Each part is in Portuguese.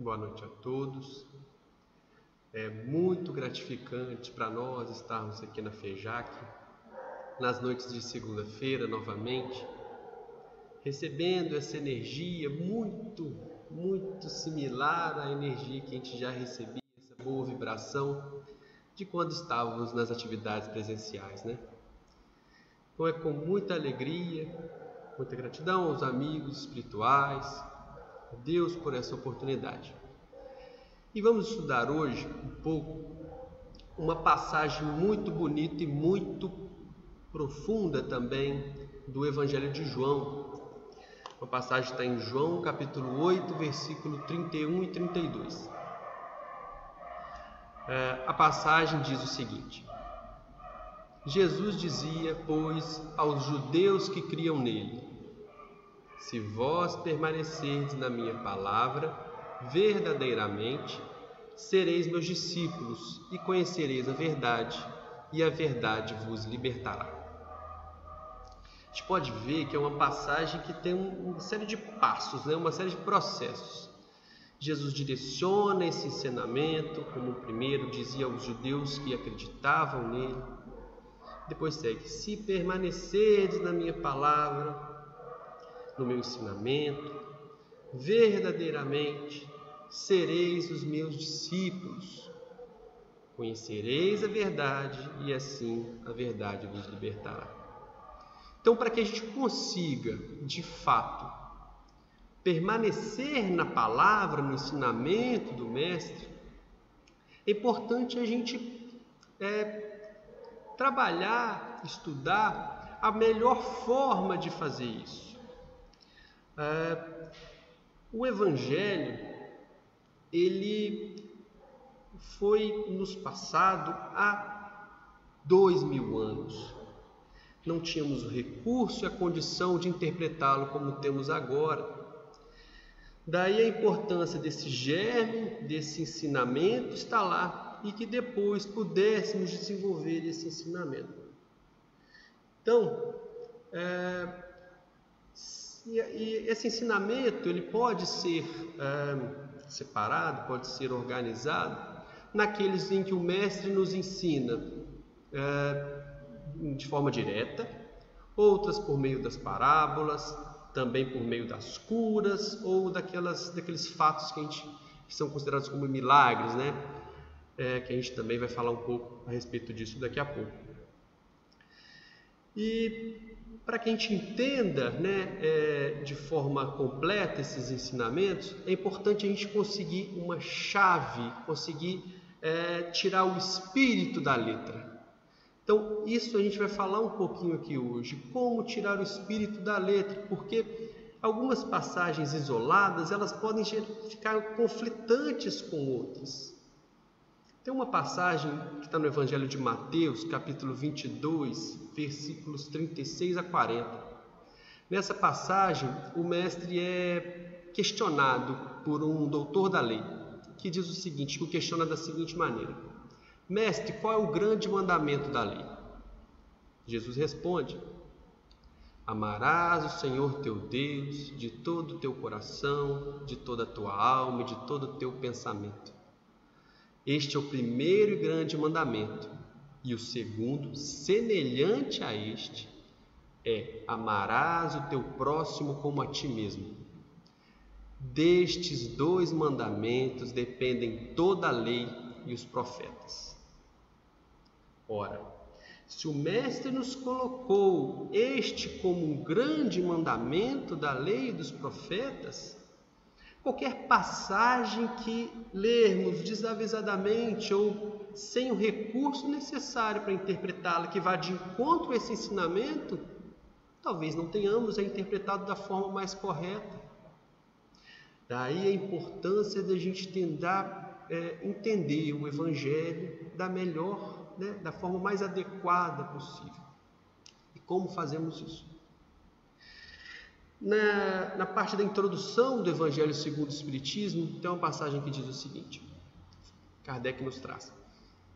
boa noite a todos. É muito gratificante para nós estarmos aqui na FEJAC, nas noites de segunda-feira novamente, recebendo essa energia muito, muito similar à energia que a gente já recebia, essa boa vibração de quando estávamos nas atividades presenciais, né? Então é com muita alegria, muita gratidão aos amigos espirituais, Deus por essa oportunidade. E vamos estudar hoje um pouco uma passagem muito bonita e muito profunda também do Evangelho de João. Uma passagem está em João capítulo 8, versículo 31 e 32. É, a passagem diz o seguinte: Jesus dizia, pois, aos judeus que criam nele: Se vós permanecerdes na minha palavra, verdadeiramente sereis meus discípulos e conhecereis a verdade, e a verdade vos libertará. A gente pode ver que é uma passagem que tem uma série de passos, né? uma série de processos. Jesus direciona esse ensinamento, como primeiro dizia aos judeus que acreditavam nele, depois segue: Se permanecerdes na minha palavra, no meu ensinamento, verdadeiramente sereis os meus discípulos. Conhecereis a verdade e assim a verdade vos libertará. Então, para que a gente consiga, de fato, permanecer na palavra, no ensinamento do Mestre, é importante a gente é, trabalhar, estudar a melhor forma de fazer isso. É, o Evangelho, ele foi nos passado há dois mil anos. Não tínhamos o recurso e a condição de interpretá-lo como temos agora. Daí a importância desse germe, desse ensinamento está lá e que depois pudéssemos desenvolver esse ensinamento. Então, é, e esse ensinamento ele pode ser é, separado, pode ser organizado naqueles em que o mestre nos ensina é, de forma direta, outras por meio das parábolas, também por meio das curas ou daquelas, daqueles fatos que, a gente, que são considerados como milagres, né? é, que a gente também vai falar um pouco a respeito disso daqui a pouco. E para que a gente entenda né, é, de forma completa esses ensinamentos, é importante a gente conseguir uma chave, conseguir é, tirar o espírito da letra. Então, isso a gente vai falar um pouquinho aqui hoje, como tirar o espírito da letra, porque algumas passagens isoladas, elas podem ficar conflitantes com outras. Tem uma passagem que está no Evangelho de Mateus, capítulo 22, versículos 36 a 40. Nessa passagem, o mestre é questionado por um doutor da lei, que diz o seguinte, que o questiona da seguinte maneira: Mestre, qual é o grande mandamento da lei? Jesus responde: Amarás o Senhor teu Deus de todo o teu coração, de toda a tua alma de todo o teu pensamento. Este é o primeiro e grande mandamento. E o segundo, semelhante a este, é: amarás o teu próximo como a ti mesmo. Destes dois mandamentos dependem toda a lei e os profetas. Ora, se o Mestre nos colocou este como um grande mandamento da lei e dos profetas, Qualquer passagem que lermos desavisadamente ou sem o recurso necessário para interpretá-la, que vá de encontro a esse ensinamento, talvez não tenhamos a interpretado da forma mais correta. Daí a importância de a gente tentar é, entender o Evangelho da melhor, né, da forma mais adequada possível. E como fazemos isso? Na, na parte da introdução do Evangelho segundo o Espiritismo, tem uma passagem que diz o seguinte: Kardec nos traz.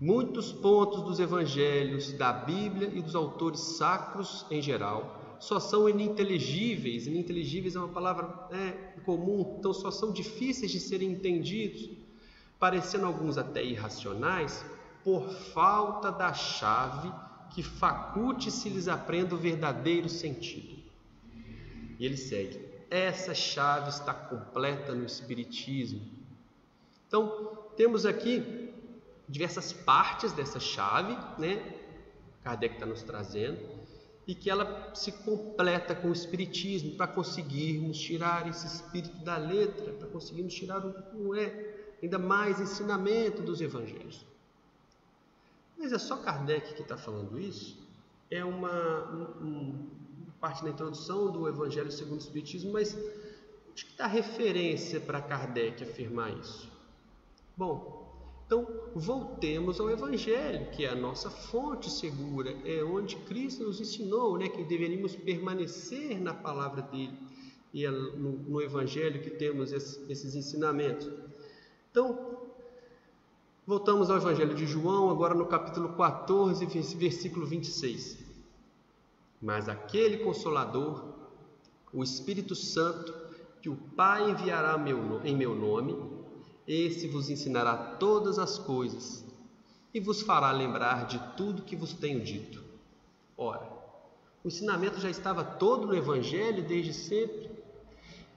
Muitos pontos dos evangelhos, da Bíblia e dos autores sacros em geral só são ininteligíveis. Ininteligíveis é uma palavra é, comum, então só são difíceis de serem entendidos, parecendo alguns até irracionais, por falta da chave que faculte se lhes aprenda o verdadeiro sentido. E ele segue: essa chave está completa no Espiritismo. Então, temos aqui diversas partes dessa chave, né? Kardec está nos trazendo, e que ela se completa com o Espiritismo para conseguirmos tirar esse espírito da letra, para conseguirmos tirar o, é, ainda mais ensinamento dos Evangelhos. Mas é só Kardec que está falando isso? É uma, um, parte da introdução do Evangelho segundo o Espiritismo, mas onde está a referência para Kardec afirmar isso? Bom, então voltemos ao Evangelho, que é a nossa fonte segura, é onde Cristo nos ensinou né, que deveríamos permanecer na palavra dele e é no, no Evangelho que temos esses ensinamentos. Então, voltamos ao Evangelho de João, agora no capítulo 14, versículo 26. Mas aquele consolador, o Espírito Santo, que o Pai enviará em meu nome, esse vos ensinará todas as coisas e vos fará lembrar de tudo que vos tenho dito. Ora, o ensinamento já estava todo no Evangelho desde sempre,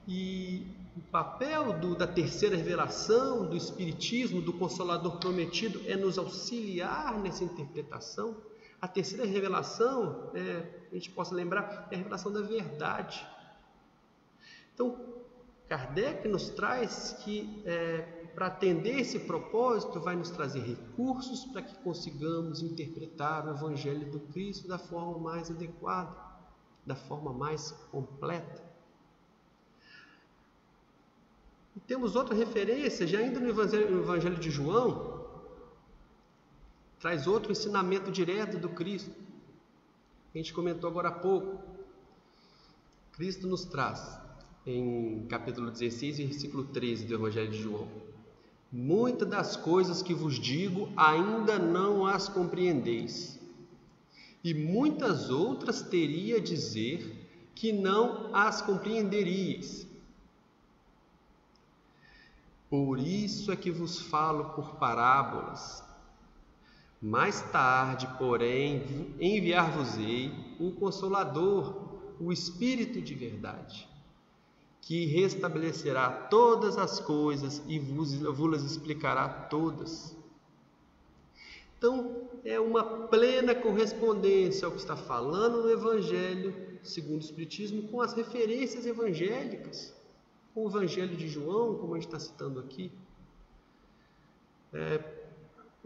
e o papel do, da terceira revelação, do Espiritismo, do Consolador prometido, é nos auxiliar nessa interpretação a terceira revelação, é, a gente possa lembrar, é a revelação da verdade. Então, Kardec nos traz que, é, para atender esse propósito, vai nos trazer recursos para que consigamos interpretar o Evangelho do Cristo da forma mais adequada, da forma mais completa. E temos outra referência, já ainda no Evangelho, no Evangelho de João, traz outro ensinamento direto do Cristo. A gente comentou agora há pouco. Cristo nos traz, em capítulo 16, versículo 13 do Evangelho de João: Muitas das coisas que vos digo ainda não as compreendeis, e muitas outras teria a dizer que não as compreenderíeis. Por isso é que vos falo por parábolas mais tarde, porém, enviar-vos-ei o Consolador, o Espírito de verdade, que restabelecerá todas as coisas e vos, vos explicará todas. Então, é uma plena correspondência ao que está falando no Evangelho, segundo o Espiritismo, com as referências evangélicas, com o Evangelho de João, como a gente está citando aqui. É,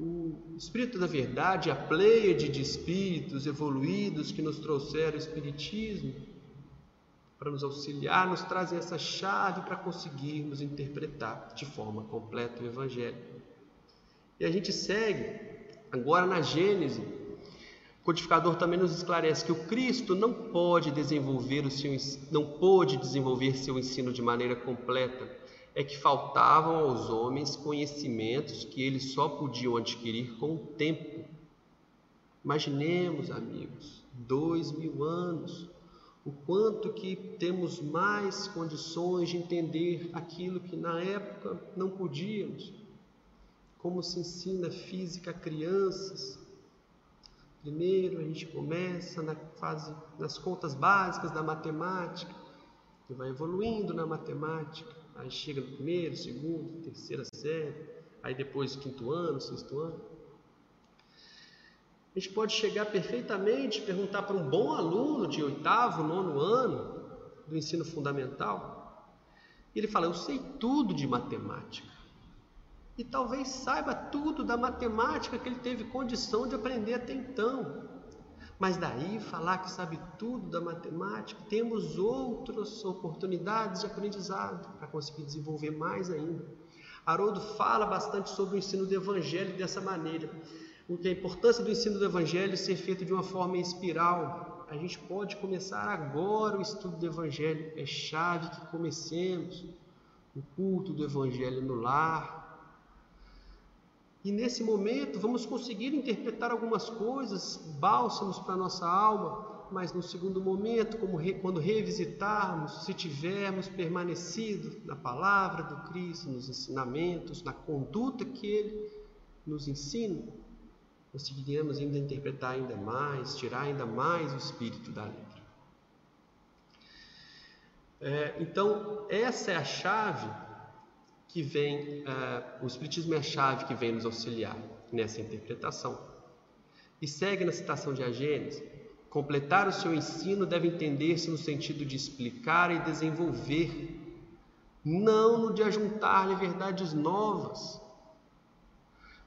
o Espírito da Verdade, a pleiade de espíritos evoluídos que nos trouxeram o Espiritismo, para nos auxiliar, nos trazem essa chave para conseguirmos interpretar de forma completa o Evangelho. E a gente segue agora na Gênese. O codificador também nos esclarece que o Cristo não pode desenvolver o seu não pôde desenvolver seu ensino de maneira completa é que faltavam aos homens conhecimentos que eles só podiam adquirir com o tempo. Imaginemos, amigos, dois mil anos, o quanto que temos mais condições de entender aquilo que na época não podíamos. Como se ensina física a crianças. Primeiro a gente começa na fase nas contas básicas da matemática, e vai evoluindo na matemática aí chega no primeiro, segundo, terceira série, aí depois quinto ano, sexto ano. A gente pode chegar perfeitamente, perguntar para um bom aluno de oitavo, nono ano do ensino fundamental, e ele fala: Eu sei tudo de matemática. E talvez saiba tudo da matemática que ele teve condição de aprender até então. Mas daí falar que sabe tudo da matemática, temos outras oportunidades de aprendizado para conseguir desenvolver mais ainda. Haroldo fala bastante sobre o ensino do Evangelho dessa maneira. A importância do ensino do Evangelho ser feito de uma forma espiral. A gente pode começar agora o estudo do Evangelho, é chave que comecemos o culto do Evangelho no lar, e nesse momento vamos conseguir interpretar algumas coisas, bálsamos para a nossa alma, mas no segundo momento, re, quando revisitarmos, se tivermos permanecido na palavra do Cristo, nos ensinamentos, na conduta que Ele nos ensina, conseguiremos ainda interpretar ainda mais, tirar ainda mais o espírito da letra. É, então, essa é a chave que vem, é, o Espiritismo é a chave que vem nos auxiliar nessa interpretação. E segue na citação de Agênesis, completar o seu ensino deve entender-se no sentido de explicar e desenvolver, não no de ajuntar-lhe verdades novas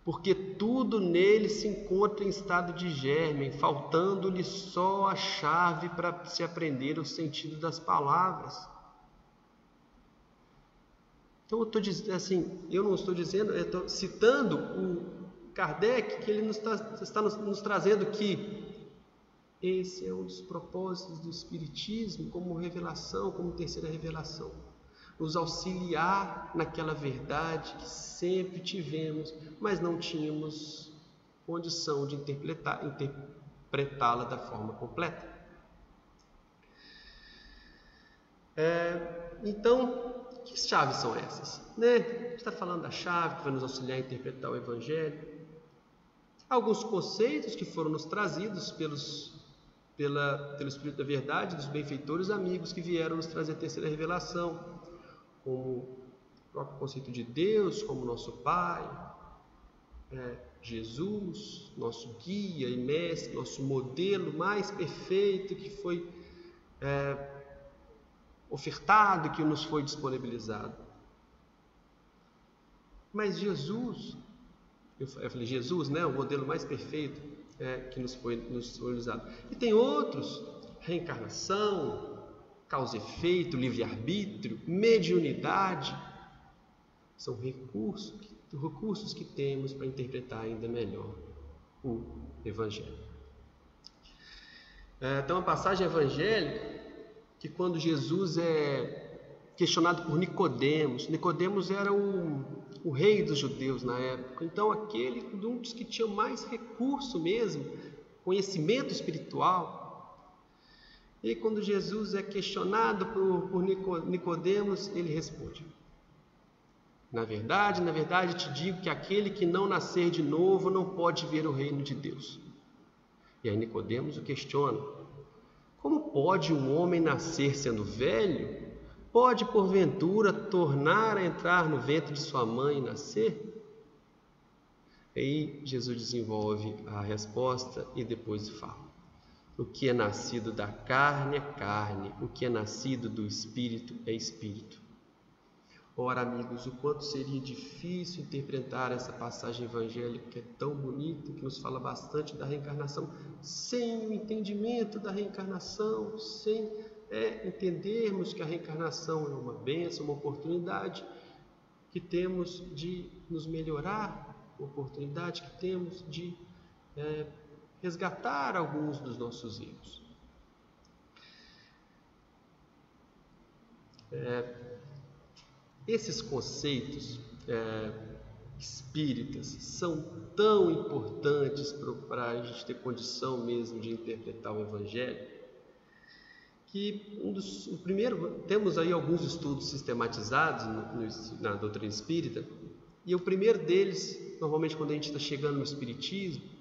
porque tudo nele se encontra em estado de germe, faltando-lhe só a chave para se aprender o sentido das palavras. Então eu estou dizendo assim, eu não estou dizendo, eu estou citando o Kardec que ele nos está, está nos, nos trazendo que esse é um dos propósitos do Espiritismo como revelação, como terceira revelação nos auxiliar naquela verdade que sempre tivemos, mas não tínhamos condição de interpretá-la da forma completa. É, então, que chaves são essas? Né? A gente está falando da chave que vai nos auxiliar a interpretar o Evangelho. Alguns conceitos que foram nos trazidos pelos, pela, pelo Espírito da Verdade, dos benfeitores amigos que vieram nos trazer a terceira revelação como o próprio conceito de Deus como nosso Pai, é, Jesus, nosso guia e mestre, nosso modelo mais perfeito que foi é, ofertado, que nos foi disponibilizado. Mas Jesus, eu falei Jesus, né, o modelo mais perfeito é, que nos foi nos disponibilizado. E tem outros, reencarnação, causa e efeito, livre-arbítrio, mediunidade, são recursos, recursos que temos para interpretar ainda melhor o Evangelho. É, tem uma passagem evangélica que quando Jesus é questionado por Nicodemos, Nicodemos era o, o rei dos judeus na época, então aquele um dos que tinha mais recurso mesmo, conhecimento espiritual, e quando Jesus é questionado por, por Nicodemos, ele responde: Na verdade, na verdade te digo que aquele que não nascer de novo não pode ver o reino de Deus. E aí Nicodemos o questiona: Como pode um homem nascer sendo velho? Pode porventura tornar a entrar no ventre de sua mãe e nascer? Aí Jesus desenvolve a resposta e depois fala: o que é nascido da carne é carne, o que é nascido do espírito é espírito. Ora, amigos, o quanto seria difícil interpretar essa passagem evangélica que é tão bonita, que nos fala bastante da reencarnação, sem o entendimento da reencarnação, sem é, entendermos que a reencarnação é uma bênção, uma oportunidade que temos de nos melhorar, oportunidade que temos de é, resgatar alguns dos nossos erros. É, esses conceitos é, espíritas são tão importantes para a gente ter condição mesmo de interpretar o Evangelho que um dos, o primeiro temos aí alguns estudos sistematizados no, no, na doutrina espírita e o primeiro deles normalmente quando a gente está chegando no espiritismo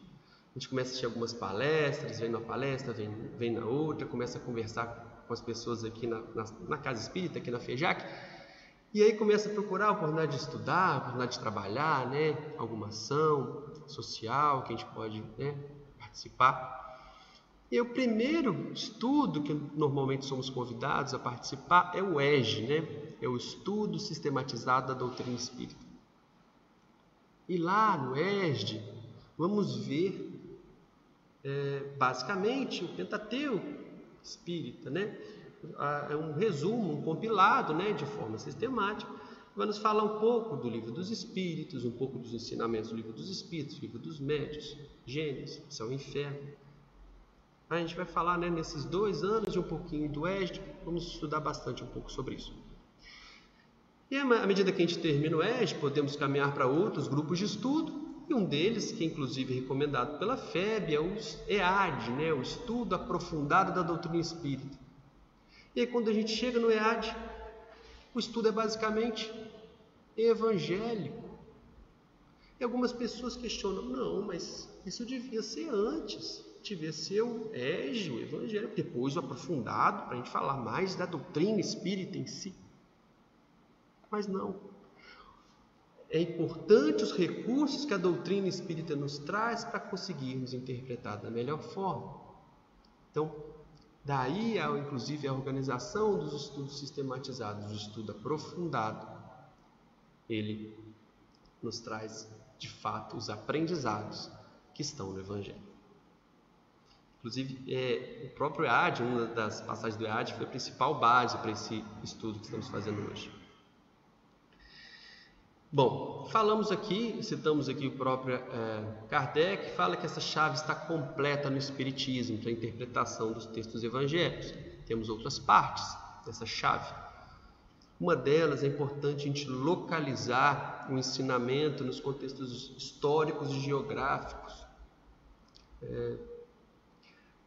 a gente começa a assistir algumas palestras, vem numa palestra, vem, vem na outra, começa a conversar com as pessoas aqui na, na, na Casa Espírita, aqui na FEJAC, e aí começa a procurar a oportunidade de estudar, a oportunidade de trabalhar, né? alguma ação social que a gente pode né, participar. E o primeiro estudo que normalmente somos convidados a participar é o EGE, né? é o Estudo Sistematizado da Doutrina Espírita. E lá no EGE, vamos ver é, basicamente o Pentateuco espírita, né? É um resumo, um compilado, né, de forma sistemática, vai nos falar um pouco do livro dos Espíritos, um pouco dos ensinamentos do livro dos Espíritos, livro dos Médios, Céu e Inferno. A gente vai falar, né, nesses dois anos de um pouquinho do Égide, vamos estudar bastante um pouco sobre isso. E à medida que a gente termina o Égide, podemos caminhar para outros grupos de estudo, E um deles, que é inclusive recomendado pela FEB, é o EAD, né? o Estudo Aprofundado da Doutrina Espírita. E aí, quando a gente chega no EAD, o estudo é basicamente evangélico. E algumas pessoas questionam: não, mas isso devia ser antes, devia ser o égio, evangélico, depois o aprofundado, para a gente falar mais da doutrina espírita em si. Mas não. É importante os recursos que a doutrina espírita nos traz para conseguirmos interpretar da melhor forma. Então, daí, inclusive, a organização dos estudos sistematizados, o estudo aprofundado, ele nos traz, de fato, os aprendizados que estão no Evangelho. Inclusive, é, o próprio EAD, uma das passagens do EAD, foi a principal base para esse estudo que estamos fazendo hoje. Bom, falamos aqui, citamos aqui o próprio é, Kardec, fala que essa chave está completa no Espiritismo, para a interpretação dos textos evangélicos. Temos outras partes dessa chave. Uma delas é importante a gente localizar o ensinamento nos contextos históricos e geográficos. É,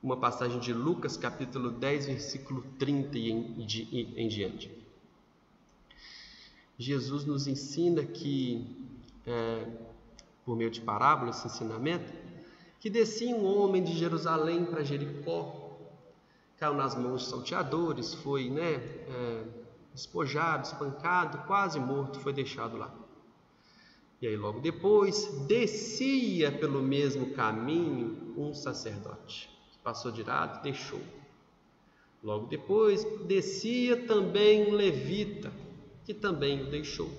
uma passagem de Lucas, capítulo 10, versículo 30 e em, de, em diante. Jesus nos ensina que, é, por meio de parábola, esse ensinamento, que descia um homem de Jerusalém para Jericó, caiu nas mãos de salteadores, foi né, é, despojado, espancado, quase morto, foi deixado lá. E aí, logo depois, descia pelo mesmo caminho um sacerdote, que passou de lado e deixou. Logo depois, descia também um levita, que também o deixou.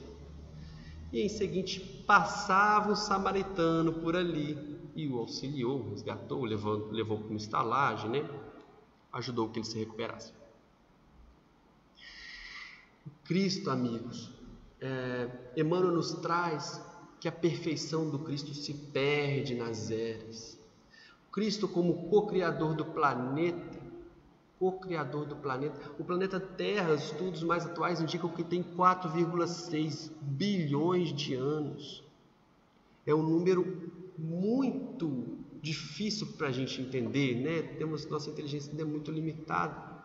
E em seguinte passava um samaritano por ali e o auxiliou, resgatou, levou, levou para uma estalagem, né? ajudou que ele se recuperasse. Cristo, amigos, é, Emmanuel nos traz que a perfeição do Cristo se perde nas eras. Cristo, como co-criador do planeta, co-criador do planeta. O planeta Terra, os estudos mais atuais indicam que tem 4,6 bilhões de anos. É um número muito difícil para a gente entender, né? Temos nossa inteligência ainda é muito limitada.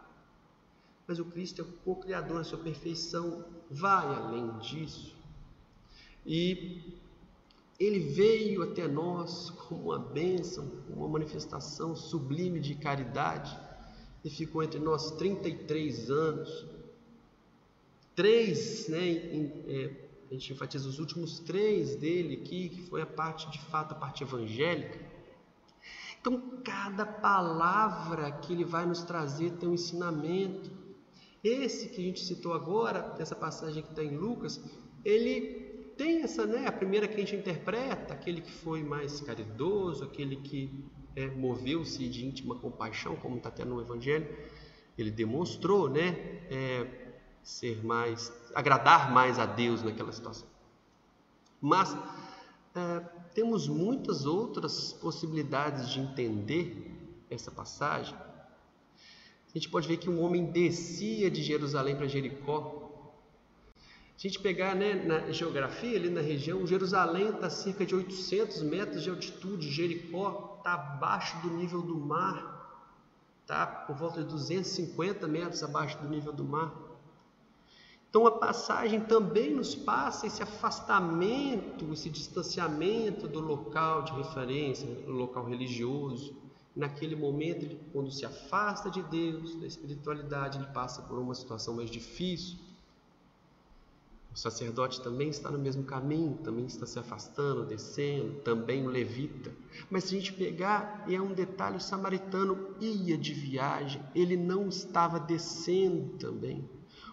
Mas o Cristo é o co-criador, a sua perfeição vai além disso. E ele veio até nós como uma bênção, uma manifestação sublime de caridade e ficou entre nós 33 anos. Três, né, em, é, a gente enfatiza os últimos três dele aqui, que foi a parte de fato, a parte evangélica. Então, cada palavra que ele vai nos trazer tem um ensinamento. Esse que a gente citou agora, essa passagem que está em Lucas, ele tem essa, né? A primeira que a gente interpreta, aquele que foi mais caridoso, aquele que é, moveu-se de íntima compaixão, como está até no Evangelho, ele demonstrou, né, é, ser mais, agradar mais a Deus naquela situação. Mas é, temos muitas outras possibilidades de entender essa passagem. A gente pode ver que um homem descia de Jerusalém para Jericó. Se a gente pegar né, na geografia, ali na região, Jerusalém está a cerca de 800 metros de altitude, Jericó está abaixo do nível do mar, está por volta de 250 metros abaixo do nível do mar. Então a passagem também nos passa esse afastamento, esse distanciamento do local de referência, do local religioso. Naquele momento, quando se afasta de Deus, da espiritualidade, ele passa por uma situação mais difícil o sacerdote também está no mesmo caminho, também está se afastando, descendo, também o levita. Mas se a gente pegar, e é um detalhe, o samaritano ia de viagem, ele não estava descendo também.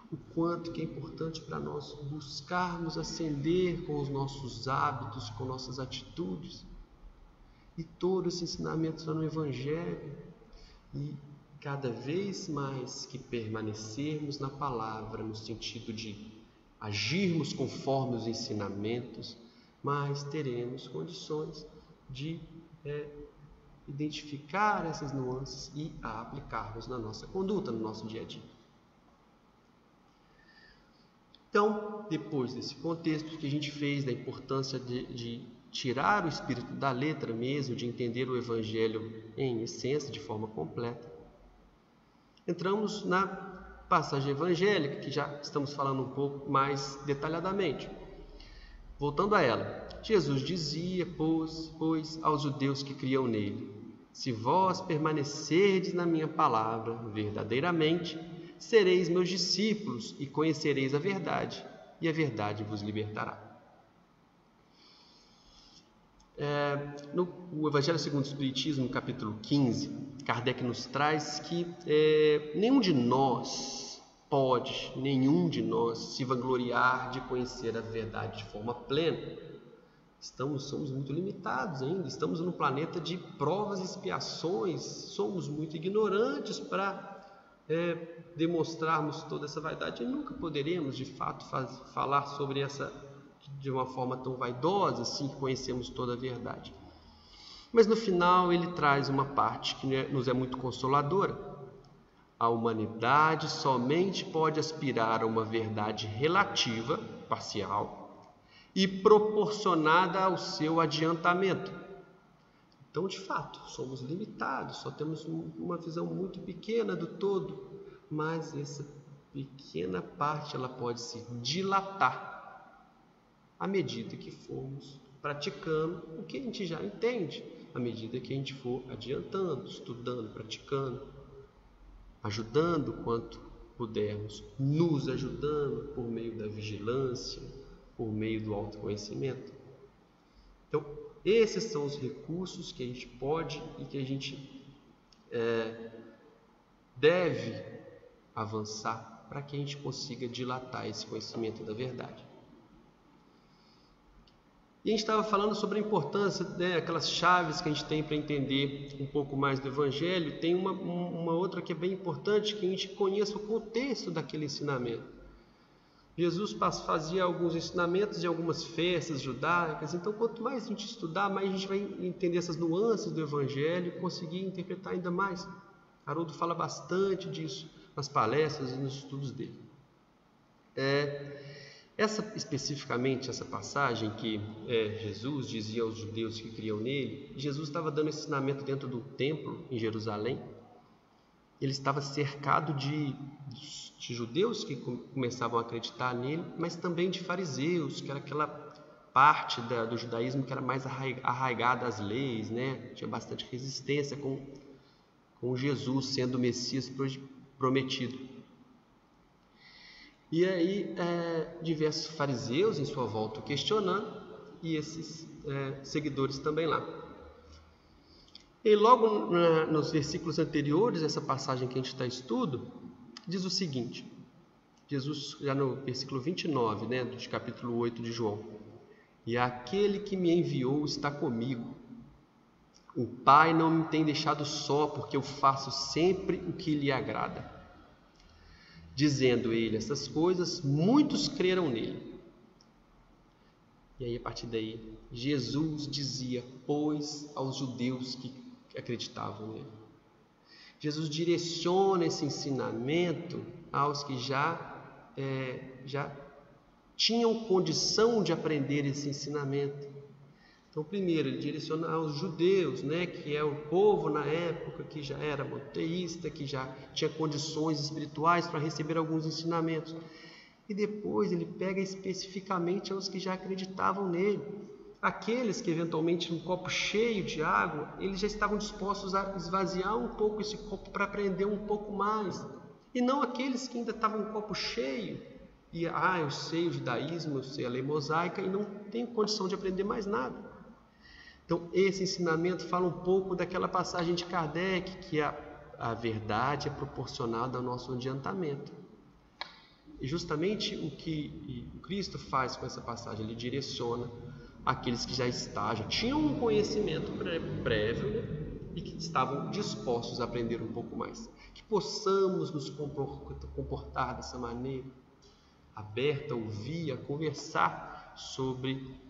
O quanto que é importante para nós buscarmos ascender com os nossos hábitos, com nossas atitudes. E todo esse ensinamento está no Evangelho. E cada vez mais que permanecermos na palavra, no sentido de agirmos conforme os ensinamentos, mas teremos condições de é, identificar essas nuances e a aplicarmos na nossa conduta, no nosso dia a dia. Então, depois desse contexto que a gente fez da importância de, de tirar o espírito da letra mesmo, de entender o Evangelho em essência, de forma completa, entramos na passagem evangélica, que já estamos falando um pouco mais detalhadamente. Voltando a ela, Jesus dizia, pois, pois aos judeus que criam nele: Se vós permanecerdes na minha palavra verdadeiramente, sereis meus discípulos e conhecereis a verdade, e a verdade vos libertará. É, no Evangelho segundo o Espiritismo, capítulo 15, Kardec nos traz que é, nenhum de nós pode, nenhum de nós se vangloriar de conhecer a verdade de forma plena. Estamos, somos muito limitados ainda, estamos num planeta de provas e expiações, somos muito ignorantes para é, demonstrarmos toda essa vaidade e nunca poderemos de fato faz, falar sobre essa de uma forma tão vaidosa assim que conhecemos toda a verdade. Mas no final ele traz uma parte que é, nos é muito consoladora. A humanidade somente pode aspirar a uma verdade relativa, parcial, e proporcionada ao seu adiantamento. Então, de fato, somos limitados, só temos uma visão muito pequena do todo, mas essa pequena parte ela pode se dilatar à medida que formos praticando o que a gente já entende, à medida que a gente for adiantando, estudando, praticando, ajudando quanto pudermos, nos ajudando por meio da vigilância, por meio do autoconhecimento. Então, esses são os recursos que a gente pode e que a gente é, deve avançar para que a gente consiga dilatar esse conhecimento da verdade. E a gente estava falando sobre a importância, né, aquelas chaves que a gente tem para entender um pouco mais do Evangelho. Tem uma, uma outra que é bem importante, que a gente conheça o contexto daquele ensinamento. Jesus fazia alguns ensinamentos de algumas festas judaicas, então quanto mais a gente estudar, mais a gente vai entender essas nuances do Evangelho e conseguir interpretar ainda mais. Haroldo fala bastante disso nas palestras e nos estudos dele. É, essa especificamente essa passagem que é, Jesus dizia aos judeus que criam nele, Jesus estava dando ensinamento dentro do templo em Jerusalém. Ele estava cercado de, de judeus que começavam a acreditar nele, mas também de fariseus, que era aquela parte da, do judaísmo que era mais arraigada às leis, né? Tinha bastante resistência com, com Jesus sendo o Messias prometido. E aí, é, diversos fariseus em sua volta questionando, e esses é, seguidores também lá. E logo na, nos versículos anteriores, essa passagem que a gente está estudo, diz o seguinte: Jesus, já no versículo 29, né, do capítulo 8 de João: E aquele que me enviou está comigo. O Pai não me tem deixado só, porque eu faço sempre o que lhe agrada. Dizendo ele essas coisas, muitos creram nele. E aí, a partir daí, Jesus dizia, pois, aos judeus que acreditavam nele. Jesus direciona esse ensinamento aos que já, é, já tinham condição de aprender esse ensinamento. Então, primeiro, ele direciona aos judeus, né, que é o povo na época que já era monoteísta, que já tinha condições espirituais para receber alguns ensinamentos. E depois ele pega especificamente aos que já acreditavam nele. Aqueles que eventualmente um copo cheio de água, eles já estavam dispostos a esvaziar um pouco esse copo para aprender um pouco mais. E não aqueles que ainda estavam um copo cheio e ah, eu sei o judaísmo, eu sei a lei mosaica e não tenho condição de aprender mais nada. Então, esse ensinamento fala um pouco daquela passagem de Kardec, que a, a verdade é proporcionada ao nosso adiantamento. E justamente o que Cristo faz com essa passagem, ele direciona aqueles que já estavam, já tinham um conhecimento prévio né? e que estavam dispostos a aprender um pouco mais. Que possamos nos comportar dessa maneira, aberta a ouvir, a conversar sobre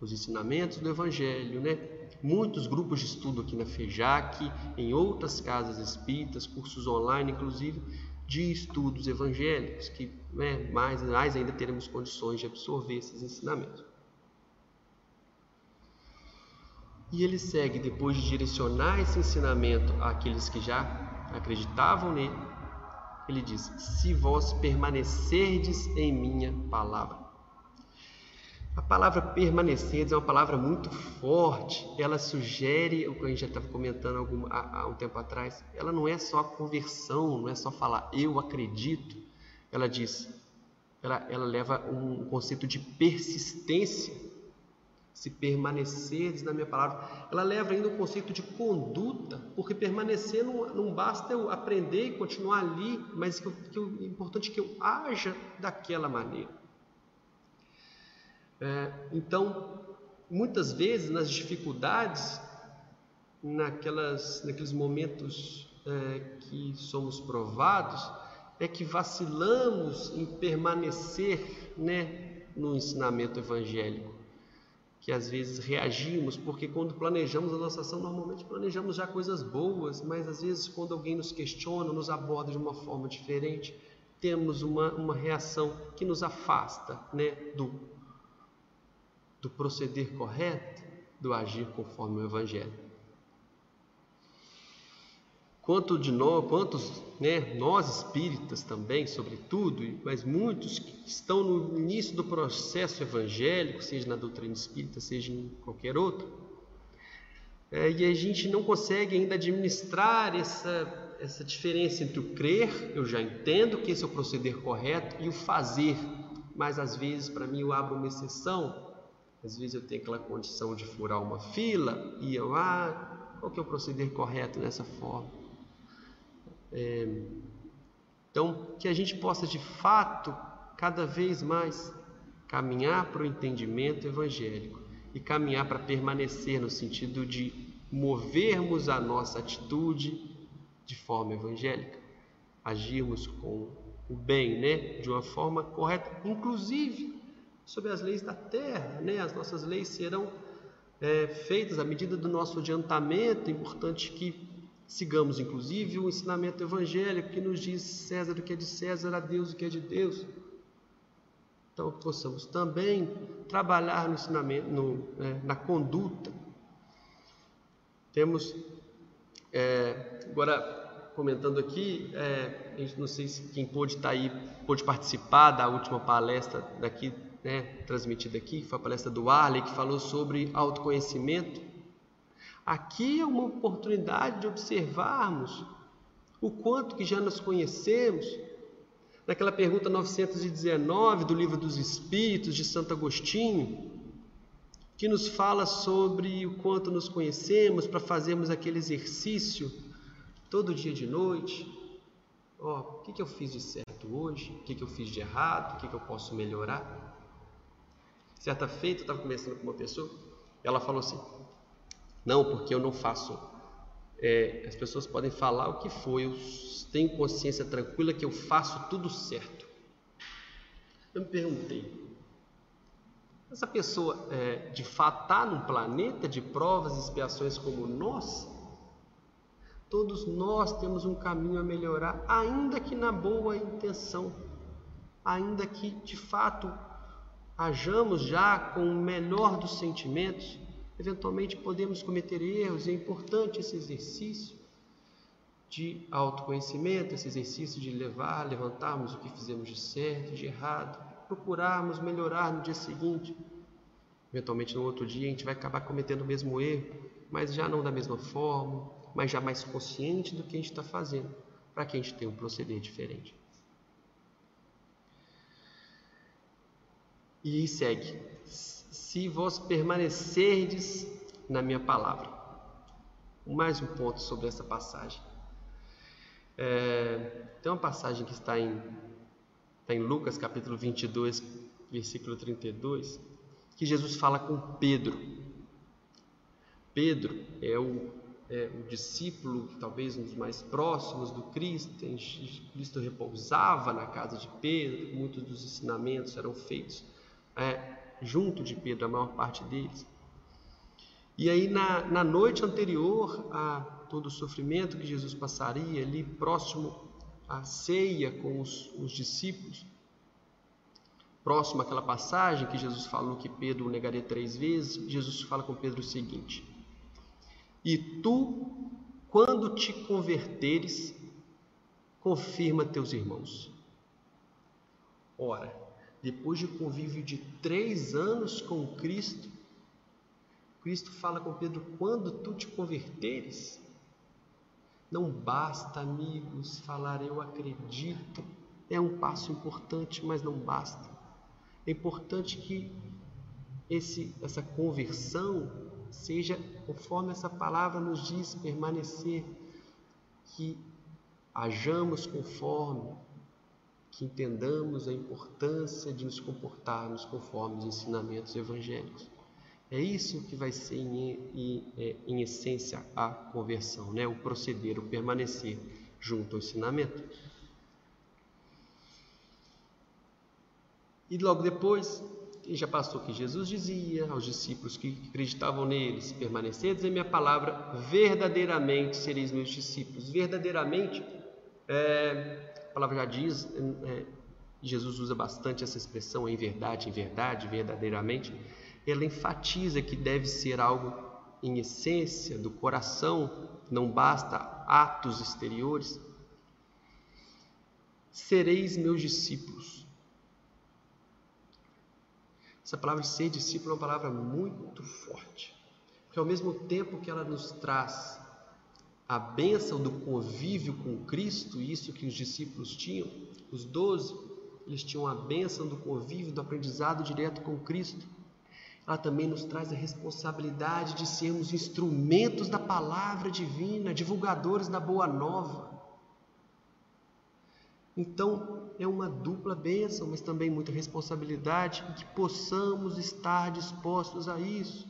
os ensinamentos do Evangelho, né? Muitos grupos de estudo aqui na FEJAC, em outras casas espíritas, cursos online, inclusive, de estudos evangélicos, que né, mais, mais ainda teremos condições de absorver esses ensinamentos. E ele segue, depois de direcionar esse ensinamento àqueles que já acreditavam nele, ele diz: Se vós permanecerdes em minha palavra. A palavra permanecerdes é uma palavra muito forte, ela sugere, o que a gente já estava comentando algum, há, há um tempo atrás, ela não é só conversão, não é só falar eu acredito, ela diz, ela, ela leva um conceito de persistência se permanecerdes na minha palavra. Ela leva ainda o conceito de conduta, porque permanecer não, não basta eu aprender e continuar ali, mas que, que o importante é que eu haja daquela maneira. É, então, muitas vezes nas dificuldades, naquelas, naqueles momentos é, que somos provados, é que vacilamos em permanecer né, no ensinamento evangélico que às vezes reagimos, porque quando planejamos a nossa ação, normalmente planejamos já coisas boas, mas às vezes quando alguém nos questiona, nos aborda de uma forma diferente, temos uma, uma reação que nos afasta né, do, do proceder correto, do agir conforme o Evangelho. Quanto de nós, quantos, né, nós espíritas também, sobretudo, mas muitos que estão no início do processo evangélico, seja na doutrina espírita, seja em qualquer outro, é, e a gente não consegue ainda administrar essa, essa diferença entre o crer, eu já entendo que esse é o proceder correto, e o fazer, mas às vezes para mim eu abro uma exceção, às vezes eu tenho aquela condição de furar uma fila e eu, ah, qual que é o proceder correto nessa forma? É, então, que a gente possa de fato, cada vez mais, caminhar para o entendimento evangélico e caminhar para permanecer no sentido de movermos a nossa atitude de forma evangélica, agirmos com o bem, né, de uma forma correta, inclusive sobre as leis da terra, né, as nossas leis serão é, feitas à medida do nosso adiantamento, é importante que Sigamos, inclusive, o ensinamento evangélico que nos diz César o que é de César, a Deus o que é de Deus. Então, possamos também trabalhar no ensinamento, no, é, na conduta. Temos, é, agora, comentando aqui, é, não sei se quem pôde estar aí, pôde participar da última palestra daqui, né, transmitida aqui, foi a palestra do Arley, que falou sobre autoconhecimento. Aqui é uma oportunidade de observarmos o quanto que já nos conhecemos. Naquela pergunta 919 do Livro dos Espíritos de Santo Agostinho, que nos fala sobre o quanto nos conhecemos para fazermos aquele exercício todo dia de noite. Ó, oh, o que, que eu fiz de certo hoje? O que, que eu fiz de errado? O que, que eu posso melhorar? Certa feita, eu estava conversando com uma pessoa, ela falou assim: não, porque eu não faço. É, as pessoas podem falar o que for, eu tenho consciência tranquila que eu faço tudo certo. Eu me perguntei, essa pessoa é, de fato está num planeta de provas e expiações como nós? Todos nós temos um caminho a melhorar, ainda que na boa intenção, ainda que de fato hajamos já com o melhor dos sentimentos, Eventualmente podemos cometer erros, e é importante esse exercício de autoconhecimento, esse exercício de levar, levantarmos o que fizemos de certo, de errado, procurarmos melhorar no dia seguinte. Eventualmente no outro dia a gente vai acabar cometendo o mesmo erro, mas já não da mesma forma, mas já mais consciente do que a gente está fazendo, para que a gente tenha um proceder diferente. E segue se vós permanecerdes na minha palavra. Mais um ponto sobre essa passagem. É, tem uma passagem que está em, está em Lucas capítulo 22, versículo 32, que Jesus fala com Pedro. Pedro é o, é o discípulo, talvez um dos mais próximos do Cristo. Cristo repousava na casa de Pedro, muitos dos ensinamentos eram feitos é, junto de Pedro, a maior parte deles. E aí, na, na noite anterior a todo o sofrimento que Jesus passaria, ali próximo a ceia com os, os discípulos, próximo àquela passagem que Jesus falou que Pedro o negaria três vezes, Jesus fala com Pedro o seguinte: E tu, quando te converteres, confirma teus irmãos. Ora, depois de convívio de três anos com Cristo, Cristo fala com Pedro: quando tu te converteres, não basta, amigos, falar eu acredito. É um passo importante, mas não basta. É importante que esse, essa conversão seja, conforme essa palavra nos diz, permanecer, que hajamos conforme, que entendamos a importância de nos comportarmos conforme os ensinamentos evangélicos. É isso que vai ser, em, em, é, em essência, a conversão, né? o proceder, o permanecer junto ao ensinamento. E logo depois, já passou que Jesus dizia aos discípulos que acreditavam neles: permanecedes em minha palavra, verdadeiramente sereis meus discípulos. Verdadeiramente, é, a palavra já diz, é, Jesus usa bastante essa expressão em verdade, em verdade, verdadeiramente ela enfatiza que deve ser algo em essência do coração, não basta atos exteriores. Sereis meus discípulos. Essa palavra ser discípulo é uma palavra muito forte, porque ao mesmo tempo que ela nos traz a bênção do convívio com Cristo, isso que os discípulos tinham, os doze, eles tinham a bênção do convívio, do aprendizado direto com Cristo ela também nos traz a responsabilidade de sermos instrumentos da palavra divina, divulgadores da boa nova. Então, é uma dupla bênção, mas também muita responsabilidade que possamos estar dispostos a isso.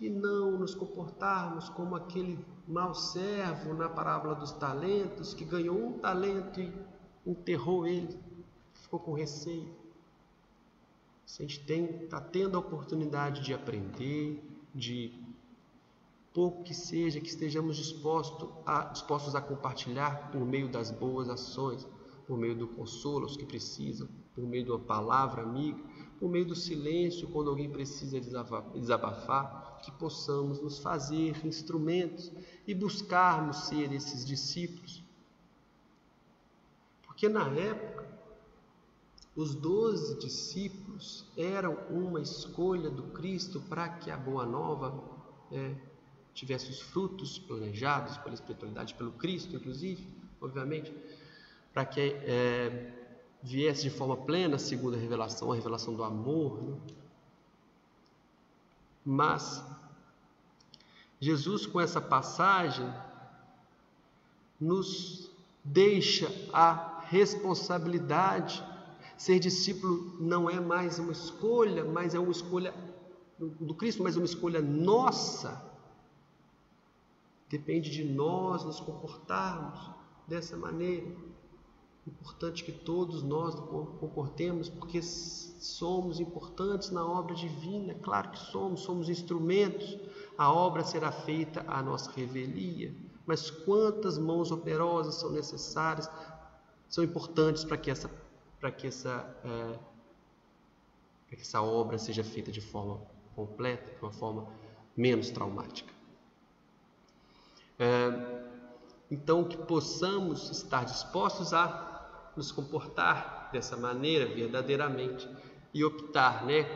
E não nos comportarmos como aquele mau servo na parábola dos talentos, que ganhou um talento e enterrou ele, ficou com receio. Se a gente está tendo a oportunidade de aprender, de pouco que seja, que estejamos dispostos a, dispostos a compartilhar por meio das boas ações, por meio do consolo aos que precisam, por meio de uma palavra amiga, por meio do silêncio quando alguém precisa desabafar, que possamos nos fazer instrumentos e buscarmos ser esses discípulos. Porque na época, os doze discípulos eram uma escolha do Cristo para que a Boa Nova é, tivesse os frutos planejados pela espiritualidade, pelo Cristo, inclusive, obviamente, para que é, viesse de forma plena, segundo a revelação, a revelação do amor. Né? Mas Jesus, com essa passagem, nos deixa a responsabilidade Ser discípulo não é mais uma escolha, mas é uma escolha do Cristo, mas é uma escolha nossa. Depende de nós nos comportarmos dessa maneira. Importante que todos nós comportemos, porque somos importantes na obra divina, claro que somos, somos instrumentos. A obra será feita à nossa revelia, mas quantas mãos operosas são necessárias, são importantes para que essa para que essa é, para que essa obra seja feita de forma completa, de uma forma menos traumática. É, então, que possamos estar dispostos a nos comportar dessa maneira verdadeiramente e optar, né,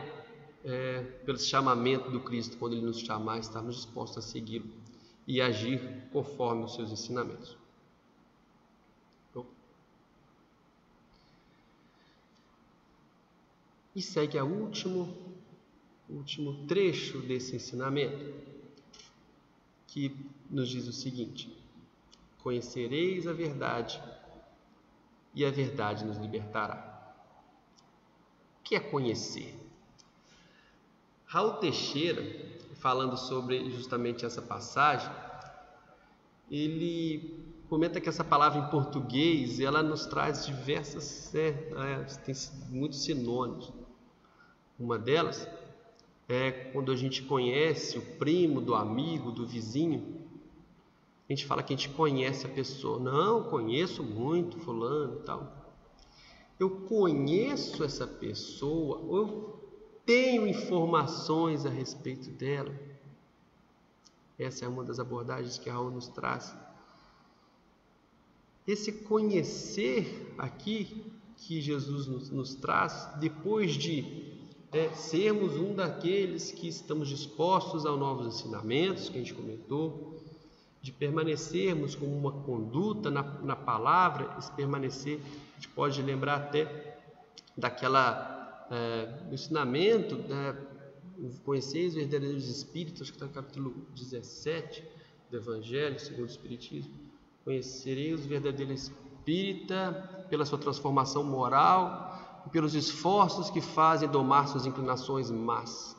é, pelo chamamento do Cristo, quando Ele nos chamar, estarmos dispostos a segui-lo e agir conforme os seus ensinamentos. E segue a último, último trecho desse ensinamento, que nos diz o seguinte: Conhecereis a verdade, e a verdade nos libertará. O que é conhecer? Raul Teixeira, falando sobre justamente essa passagem, ele comenta que essa palavra em português ela nos traz diversas, né, é, tem muitos sinônimos. Uma delas é quando a gente conhece o primo, do amigo, do vizinho, A gente fala que a gente conhece a pessoa. Não, conheço muito fulano e tal. Eu conheço essa pessoa, eu tenho informações a respeito dela. Essa é uma das abordagens que a Raul nos traz. Esse conhecer aqui que Jesus nos, nos traz, depois de é, sermos um daqueles que estamos dispostos aos novos ensinamentos que a gente comentou, de permanecermos com uma conduta na, na palavra, esse permanecer, a gente pode lembrar até daquela é, ensinamento, né, conhecer os verdadeiros espíritos, acho que está no capítulo 17 do Evangelho, segundo o Espiritismo, conhecerei os verdadeiros espírita pela sua transformação moral e pelos esforços que fazem domar suas inclinações más.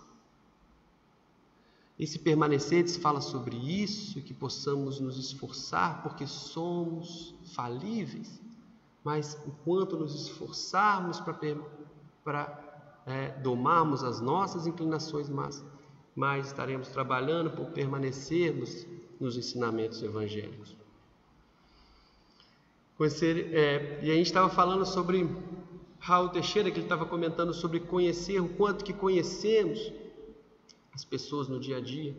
Esse permanecer fala sobre isso, que possamos nos esforçar, porque somos falíveis, mas enquanto nos esforçarmos para é, domarmos as nossas inclinações más, mais estaremos trabalhando por permanecermos nos ensinamentos evangélicos. Conhecer, é, e a gente estava falando sobre Raul Teixeira, que ele estava comentando sobre conhecer, o quanto que conhecemos as pessoas no dia a dia.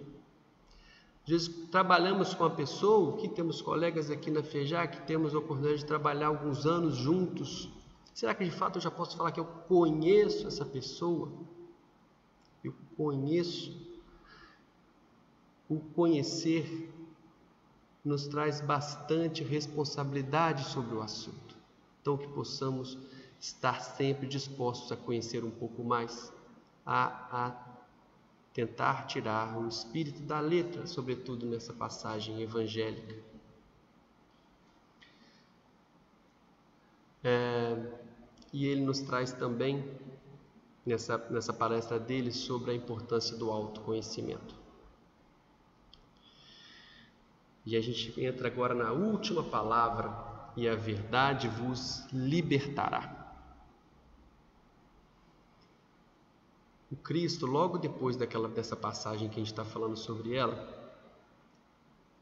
Às vezes trabalhamos com a pessoa, que temos colegas aqui na FEJA que temos a oportunidade de trabalhar alguns anos juntos. Será que de fato eu já posso falar que eu conheço essa pessoa? Eu conheço. O conhecer nos traz bastante responsabilidade sobre o assunto. Então, que possamos estar sempre dispostos a conhecer um pouco mais, a, a tentar tirar o espírito da letra, sobretudo nessa passagem evangélica. É, e ele nos traz também, nessa, nessa palestra dele, sobre a importância do autoconhecimento. E a gente entra agora na última palavra, e a verdade vos libertará. O Cristo, logo depois daquela, dessa passagem que a gente está falando sobre ela,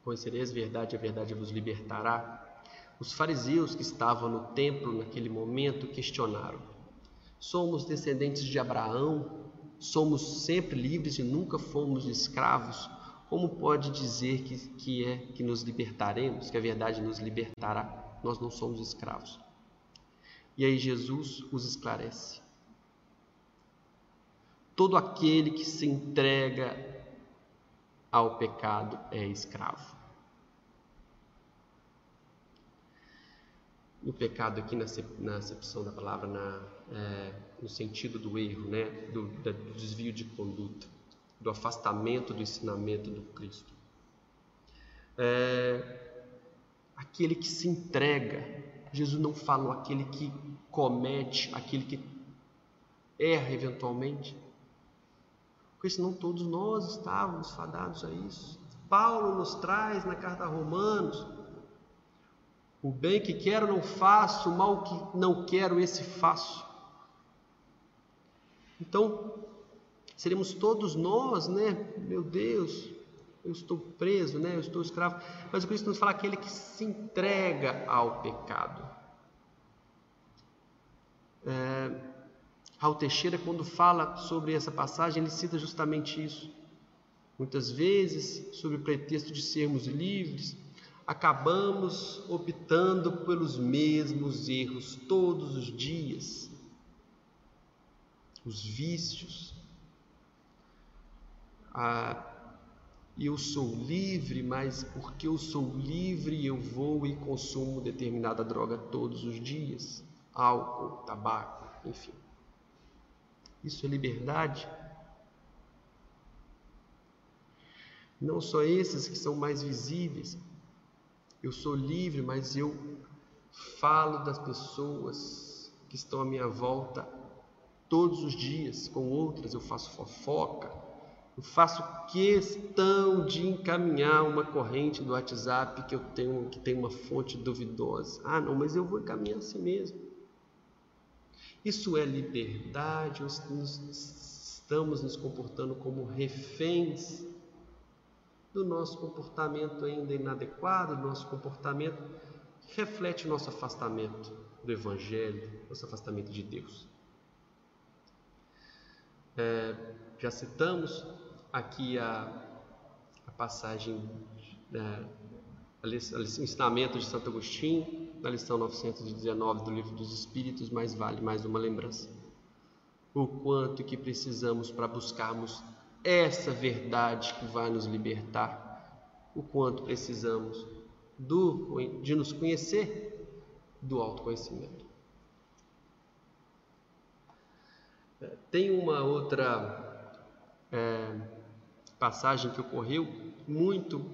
conhecereis verdade, a verdade vos libertará. Os fariseus que estavam no templo naquele momento questionaram: Somos descendentes de Abraão? Somos sempre livres e nunca fomos escravos? Como pode dizer que, que é que nos libertaremos, que a verdade nos libertará? Nós não somos escravos. E aí Jesus os esclarece. Todo aquele que se entrega ao pecado é escravo. O pecado aqui na acepção da palavra, na, é, no sentido do erro, né? do, do desvio de conduta, do afastamento do ensinamento do Cristo. É, aquele que se entrega, Jesus não falou aquele que comete, aquele que erra eventualmente, porque senão todos nós estávamos fadados a isso. Paulo nos traz na carta a Romanos: o bem que quero não faço, o mal que não quero, esse faço. Então, seremos todos nós, né? Meu Deus, eu estou preso, né? Eu estou escravo. Mas o Cristo nos fala aquele que se entrega ao pecado. É, Raul Teixeira, quando fala sobre essa passagem, ele cita justamente isso. Muitas vezes, sob o pretexto de sermos livres, acabamos optando pelos mesmos erros todos os dias. Os vícios. Ah, eu sou livre, mas porque eu sou livre, eu vou e consumo determinada droga todos os dias álcool, tabaco, enfim. Isso é liberdade? Não só esses que são mais visíveis. Eu sou livre, mas eu falo das pessoas que estão à minha volta todos os dias, com outras eu faço fofoca, eu faço questão de encaminhar uma corrente do WhatsApp que eu tenho que tem uma fonte duvidosa. Ah, não, mas eu vou encaminhar assim mesmo. Isso é liberdade ou estamos nos comportando como reféns do nosso comportamento ainda inadequado, do nosso comportamento que reflete o nosso afastamento do Evangelho, nosso afastamento de Deus. É, já citamos aqui a, a passagem, é, o ensinamento de Santo Agostinho, na lição 919 do Livro dos Espíritos, mais vale mais uma lembrança. O quanto que precisamos para buscarmos essa verdade que vai nos libertar, o quanto precisamos do, de nos conhecer do autoconhecimento. Tem uma outra é, passagem que ocorreu muito,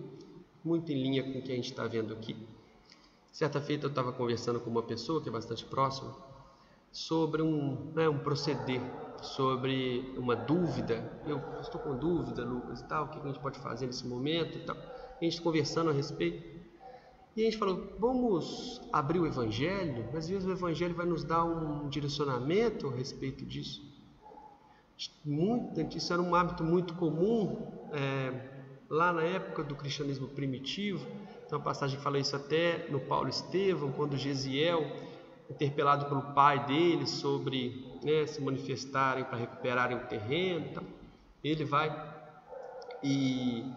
muito em linha com o que a gente está vendo aqui. Certa feita eu estava conversando com uma pessoa que é bastante próxima sobre um, né, um proceder, sobre uma dúvida. Eu estou com dúvida, Lucas, e tal, o que a gente pode fazer nesse momento e tal. A gente conversando a respeito. E a gente falou, vamos abrir o Evangelho? Às vezes o Evangelho vai nos dar um direcionamento a respeito disso. Muito, isso era um hábito muito comum é, lá na época do cristianismo primitivo. Tem uma passagem que fala isso até no Paulo Estevão, quando Gesiel, interpelado pelo pai dele sobre né, se manifestarem para recuperarem o terreno, então, ele vai e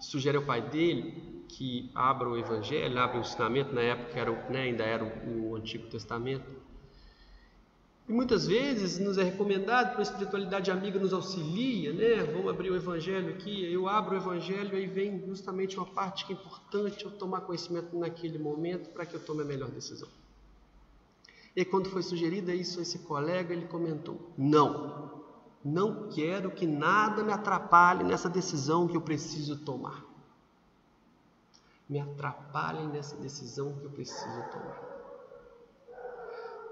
sugere ao pai dele que abra o Evangelho, abra o ensinamento, na época era, né, ainda era o, o, Antigo Testamento. E muitas vezes nos é recomendado, para a espiritualidade amiga nos auxilia, né? Vamos abrir o Evangelho aqui, eu abro o Evangelho, aí vem justamente uma parte que é importante eu tomar conhecimento naquele momento para que eu tome a melhor decisão. E quando foi sugerida isso a esse colega, ele comentou: Não, não quero que nada me atrapalhe nessa decisão que eu preciso tomar me atrapalhem nessa decisão que eu preciso tomar.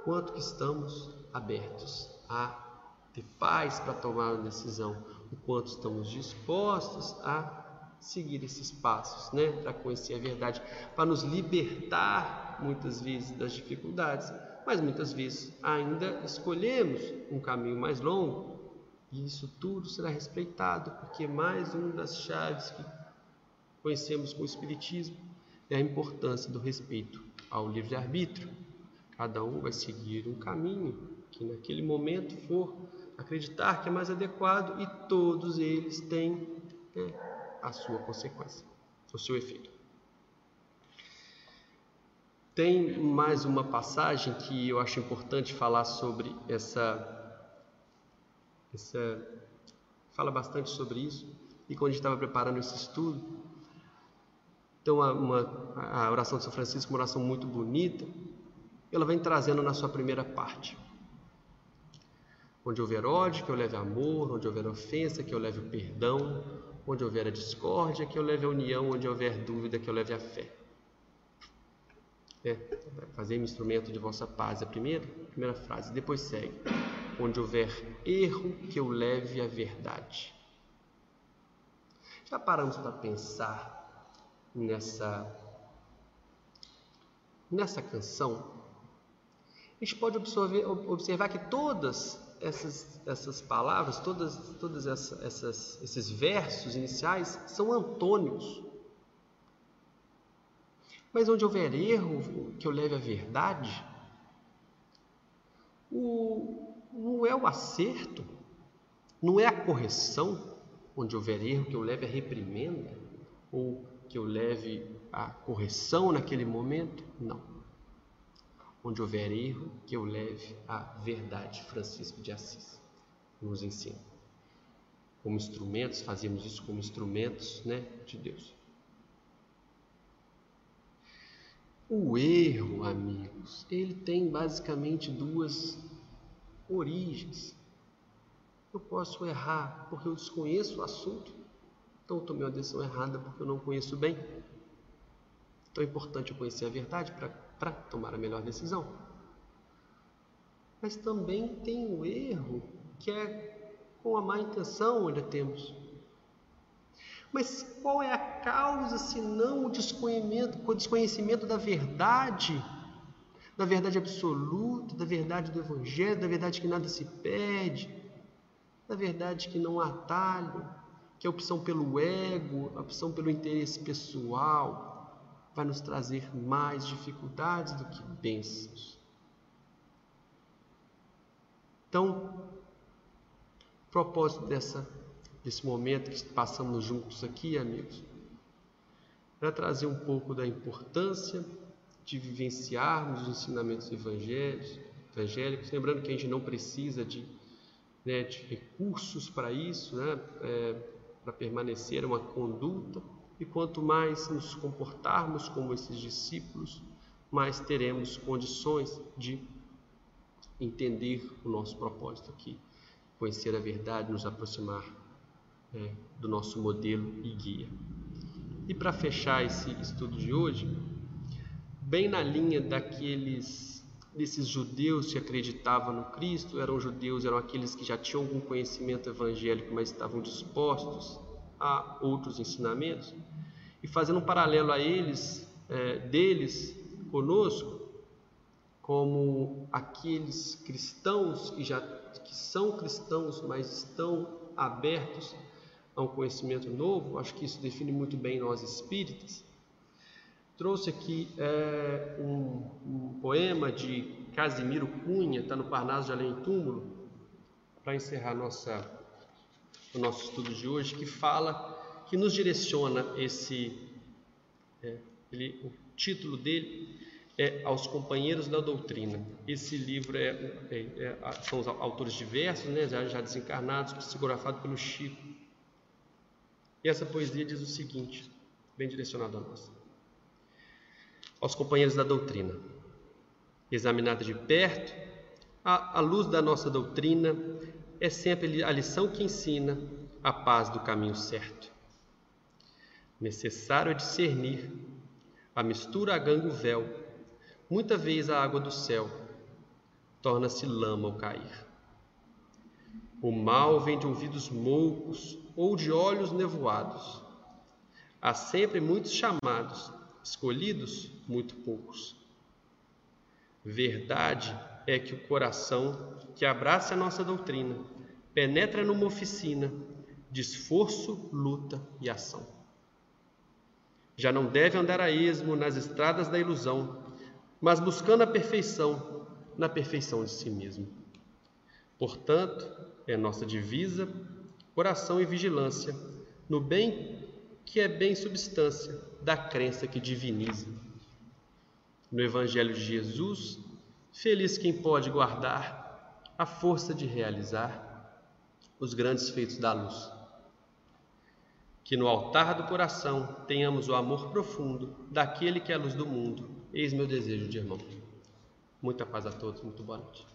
Quanto que estamos abertos a ter paz para tomar uma decisão, o quanto estamos dispostos a seguir esses passos, né, para conhecer a verdade, para nos libertar muitas vezes das dificuldades, mas muitas vezes ainda escolhemos um caminho mais longo, e isso tudo será respeitado, porque mais uma das chaves que conhecemos com o Espiritismo é a importância do respeito ao livre-arbítrio. Cada um vai seguir um caminho que naquele momento for acreditar que é mais adequado e todos eles têm né, a sua consequência, o seu efeito. Tem mais uma passagem que eu acho importante falar sobre essa, essa fala bastante sobre isso. E quando a gente estava preparando esse estudo, então, a, uma, a oração de São Francisco uma oração muito bonita. Ela vem trazendo na sua primeira parte. Onde houver ódio, que eu leve amor. Onde houver ofensa, que eu leve o perdão. Onde houver a discórdia, que eu leve a união. Onde houver dúvida, que eu leve a fé. É, fazer instrumento de vossa paz, a primeira, primeira frase. Depois segue. Onde houver erro, que eu leve a verdade. Já paramos para pensar nessa, nessa canção, a gente pode observar que todas essas, essas palavras, todas, todas essa, essas, esses versos iniciais são antônios. Mas onde houver erro que eu leve à verdade, o, não é o acerto, não é a correção, onde houver erro que eu leve a reprimenda, ou que eu leve a correção naquele momento? Não. Onde houver erro, que eu leve a verdade. Francisco de Assis nos ensina. Como instrumentos, fazemos isso como instrumentos né, de Deus. O erro, amigos, ele tem basicamente duas origens. Eu posso errar porque eu desconheço o assunto então eu tomei uma decisão errada porque eu não conheço bem. Então é importante eu conhecer a verdade para tomar a melhor decisão. Mas também tem o erro que é com a má intenção ainda temos. Mas qual é a causa senão o desconhecimento, o desconhecimento da verdade, da verdade absoluta, da verdade do Evangelho, da verdade que nada se perde, da verdade que não há atalho, que a opção pelo ego, a opção pelo interesse pessoal, vai nos trazer mais dificuldades do que bênçãos. Então, o propósito dessa, desse momento que passamos juntos aqui, amigos, era trazer um pouco da importância de vivenciarmos os ensinamentos evangélicos, lembrando que a gente não precisa de, né, de recursos para isso, né, é, para permanecer uma conduta, e quanto mais nos comportarmos como esses discípulos, mais teremos condições de entender o nosso propósito aqui, conhecer a verdade, nos aproximar é, do nosso modelo e guia. E para fechar esse estudo de hoje, bem na linha daqueles desses judeus que acreditavam no Cristo, eram judeus, eram aqueles que já tinham algum conhecimento evangélico, mas estavam dispostos a outros ensinamentos, e fazendo um paralelo a eles, é, deles conosco, como aqueles cristãos que já que são cristãos, mas estão abertos a um conhecimento novo, acho que isso define muito bem nós espíritas. Trouxe aqui é, um, um, poema de Casimiro Cunha, está no Parnaso de Além Túmulo, para encerrar nossa, o nosso estudo de hoje, que fala, que nos direciona esse, é, ele, o título dele é Aos Companheiros da Doutrina. Esse livro é, é, é são os autores diversos, né, já, já desencarnados, psicografado pelo Chico. E essa poesia diz o seguinte, bem direcionado a nós aos companheiros da doutrina. Examinada de perto, a luz da nossa doutrina é sempre a lição que ensina a paz do caminho certo. Necessário é discernir a mistura a gango véu, muita vez a água do céu torna-se lama ao cair. O mal vem de ouvidos moucos ou de olhos nevoados. Há sempre muitos chamados escolhidos, muito poucos. Verdade é que o coração que abraça a nossa doutrina penetra numa oficina de esforço, luta e ação. Já não deve andar a esmo nas estradas da ilusão, mas buscando a perfeição na perfeição de si mesmo. Portanto, é nossa divisa, coração e vigilância no bem que é bem substância da crença que diviniza. No Evangelho de Jesus, feliz quem pode guardar a força de realizar os grandes feitos da luz. Que no altar do coração tenhamos o amor profundo daquele que é a luz do mundo. Eis meu desejo de irmão. Muita paz a todos, muito boa noite.